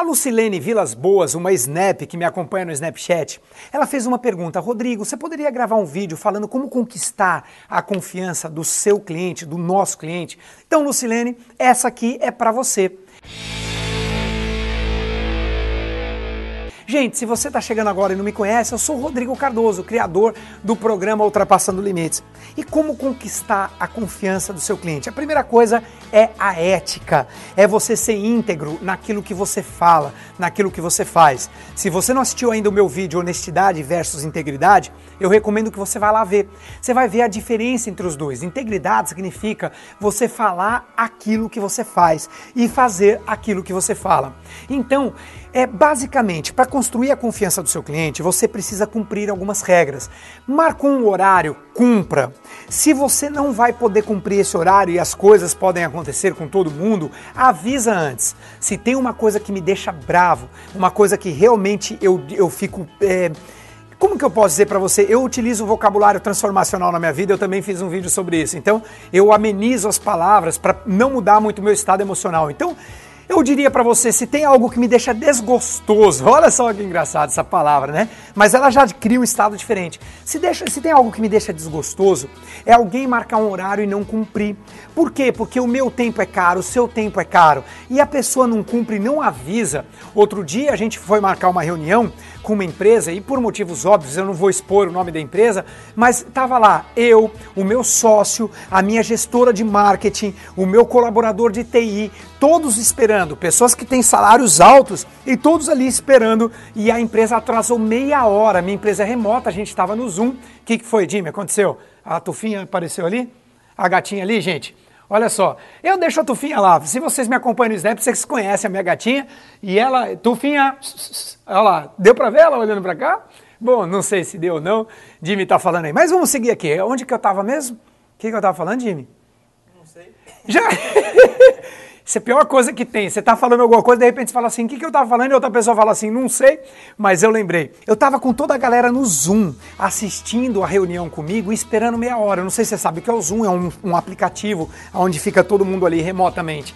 A Lucilene Vilas Boas, uma Snap que me acompanha no Snapchat, ela fez uma pergunta. Rodrigo, você poderia gravar um vídeo falando como conquistar a confiança do seu cliente, do nosso cliente? Então, Lucilene, essa aqui é para você. Gente, se você está chegando agora e não me conhece, eu sou Rodrigo Cardoso, criador do programa Ultrapassando Limites. E como conquistar a confiança do seu cliente? A primeira coisa é a ética, é você ser íntegro naquilo que você fala, naquilo que você faz. Se você não assistiu ainda o meu vídeo Honestidade versus Integridade, eu recomendo que você vá lá ver. Você vai ver a diferença entre os dois. Integridade significa você falar aquilo que você faz e fazer aquilo que você fala. Então, é basicamente para construir a confiança do seu cliente, você precisa cumprir algumas regras. Marcou um horário, cumpra. Se você não vai poder cumprir esse horário e as coisas podem acontecer com todo mundo, avisa antes. Se tem uma coisa que me deixa bravo, uma coisa que realmente eu, eu fico. É, como que eu posso dizer para você? Eu utilizo o vocabulário transformacional na minha vida, eu também fiz um vídeo sobre isso. Então, eu amenizo as palavras para não mudar muito o meu estado emocional. Então, eu diria para você, se tem algo que me deixa desgostoso, olha só que engraçado essa palavra, né? Mas ela já cria um estado diferente. Se, deixa, se tem algo que me deixa desgostoso, é alguém marcar um horário e não cumprir. Por quê? Porque o meu tempo é caro, o seu tempo é caro. E a pessoa não cumpre, não avisa. Outro dia a gente foi marcar uma reunião com uma empresa e por motivos óbvios, eu não vou expor o nome da empresa, mas estava lá eu, o meu sócio, a minha gestora de marketing, o meu colaborador de TI, todos esperando, pessoas que têm salários altos e todos ali esperando e a empresa atrasou meia hora, minha empresa é remota, a gente estava no Zoom. O que, que foi, Jimmy? Aconteceu? A Tufinha apareceu ali? A gatinha ali, gente? Olha só, eu deixo a Tufinha lá. Se vocês me acompanham no Snap, vocês conhecem a minha gatinha. E ela, Tufinha, olha lá, deu para ver ela olhando para cá? Bom, não sei se deu ou não. Jimmy tá falando aí. Mas vamos seguir aqui. Onde que eu tava mesmo? O que, que eu tava falando, Jimmy? Não sei. Já... Isso é a pior coisa que tem. Você tá falando alguma coisa, de repente você fala assim, o que, que eu tava falando? E outra pessoa fala assim, não sei, mas eu lembrei. Eu tava com toda a galera no Zoom, assistindo a reunião comigo e esperando meia hora. Eu não sei se você sabe que é o Zoom, é um, um aplicativo onde fica todo mundo ali remotamente.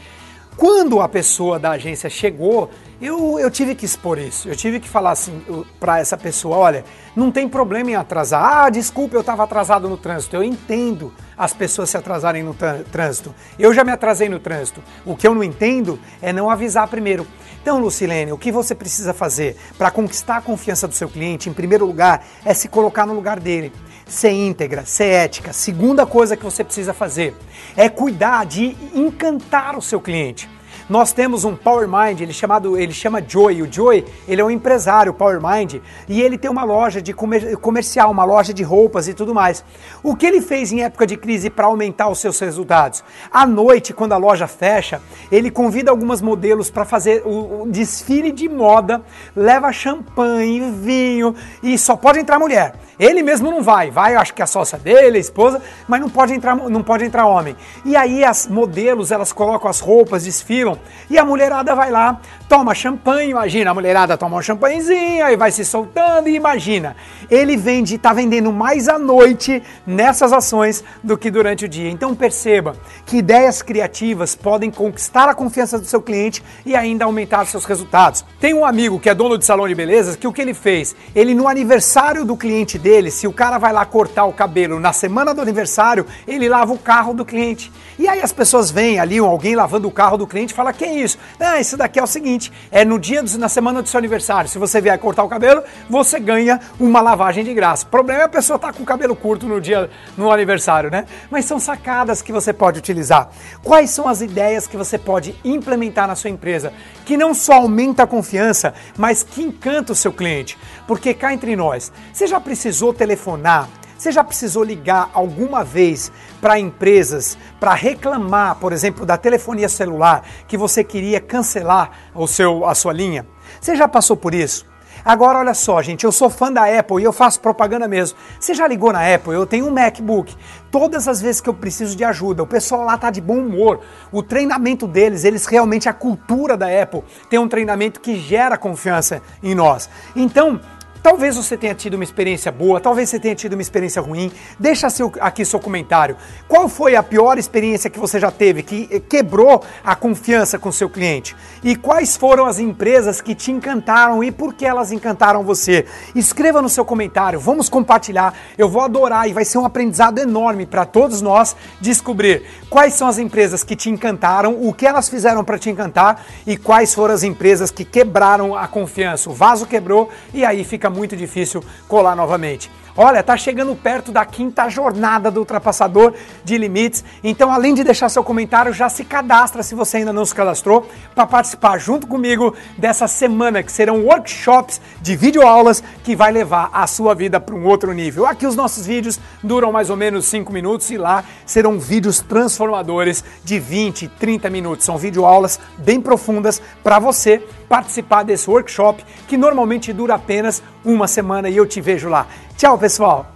Quando a pessoa da agência chegou, eu, eu tive que expor isso. Eu tive que falar assim para essa pessoa: olha, não tem problema em atrasar. Ah, desculpa, eu estava atrasado no trânsito. Eu entendo as pessoas se atrasarem no trânsito. Eu já me atrasei no trânsito. O que eu não entendo é não avisar primeiro. Então, Lucilene, o que você precisa fazer para conquistar a confiança do seu cliente, em primeiro lugar, é se colocar no lugar dele ser íntegra, ser ética. Segunda coisa que você precisa fazer é cuidar de encantar o seu cliente. Nós temos um Power Mind, ele chamado, ele chama Joy. O Joy, ele é um empresário Power Mind e ele tem uma loja de comer, comercial, uma loja de roupas e tudo mais. O que ele fez em época de crise para aumentar os seus resultados? À noite, quando a loja fecha, ele convida algumas modelos para fazer o, o desfile de moda, leva champanhe, vinho e só pode entrar mulher. Ele mesmo não vai, vai, acho que a sócia dele, a esposa, mas não pode entrar, não pode entrar homem. E aí as modelos, elas colocam as roupas, desfilam, e a mulherada vai lá, toma champanhe, imagina, a mulherada toma um champanhezinho, aí vai se soltando e imagina, ele vende, tá vendendo mais à noite nessas ações do que durante o dia. Então perceba que ideias criativas podem conquistar a confiança do seu cliente e ainda aumentar seus resultados. Tem um amigo que é dono de salão de beleza que o que ele fez? Ele no aniversário do cliente dele, se o cara vai lá cortar o cabelo na semana do aniversário, ele lava o carro do cliente. E aí as pessoas veem ali alguém lavando o carro do cliente e fala: "Que é isso?" Ah, isso daqui é o seguinte, é no dia do, na semana do seu aniversário, se você vier cortar o cabelo, você ganha uma lavagem de graça. O problema é a pessoa estar tá com o cabelo curto no dia no aniversário, né? Mas são sacadas que você pode utilizar. Quais são as ideias que você pode implementar na sua empresa que não só aumenta a confiança, mas que encanta o seu cliente? Porque cá entre nós, você já precisou telefonar, você já precisou ligar alguma vez para empresas para reclamar, por exemplo, da telefonia celular que você queria cancelar o seu, a sua linha? Você já passou por isso? Agora olha só, gente, eu sou fã da Apple e eu faço propaganda mesmo. Você já ligou na Apple? Eu tenho um MacBook. Todas as vezes que eu preciso de ajuda, o pessoal lá tá de bom humor. O treinamento deles, eles realmente a cultura da Apple tem um treinamento que gera confiança em nós. Então, Talvez você tenha tido uma experiência boa, talvez você tenha tido uma experiência ruim. Deixa seu, aqui seu comentário. Qual foi a pior experiência que você já teve, que quebrou a confiança com seu cliente? E quais foram as empresas que te encantaram e por que elas encantaram você? Escreva no seu comentário, vamos compartilhar. Eu vou adorar e vai ser um aprendizado enorme para todos nós descobrir quais são as empresas que te encantaram, o que elas fizeram para te encantar e quais foram as empresas que quebraram a confiança. O vaso quebrou e aí fica muito difícil colar novamente. Olha, tá chegando perto da quinta jornada do ultrapassador de limites. Então, além de deixar seu comentário, já se cadastra se você ainda não se cadastrou para participar junto comigo dessa semana que serão workshops de videoaulas que vai levar a sua vida para um outro nível. Aqui os nossos vídeos duram mais ou menos 5 minutos e lá serão vídeos transformadores de 20, 30 minutos. São videoaulas bem profundas para você participar desse workshop que normalmente dura apenas uma semana e eu te vejo lá. Tchau, pessoal!